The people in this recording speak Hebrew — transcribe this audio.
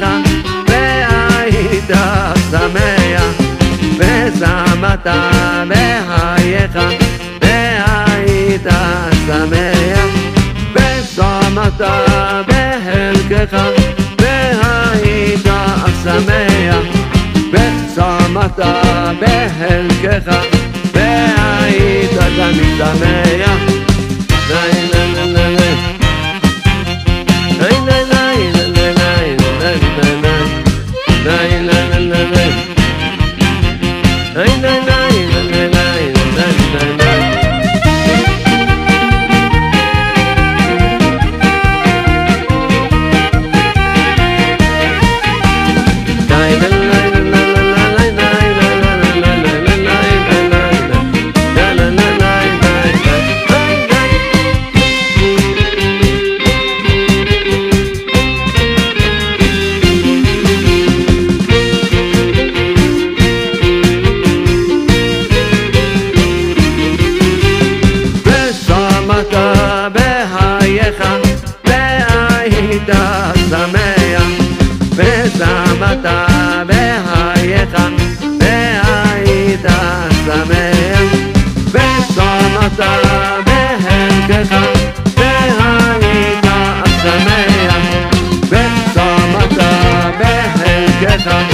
עליך, והיית שמח, ושמת בחייך, והיית שמח, ושמת בחלקך, והיית שמח, ושמת בחלקך, והיית תמיד שמח. na na na היית שמח, ושמת בחייך, והיית שמח, ושמת בחלקך, והיית שמח, ושמת בחלקך.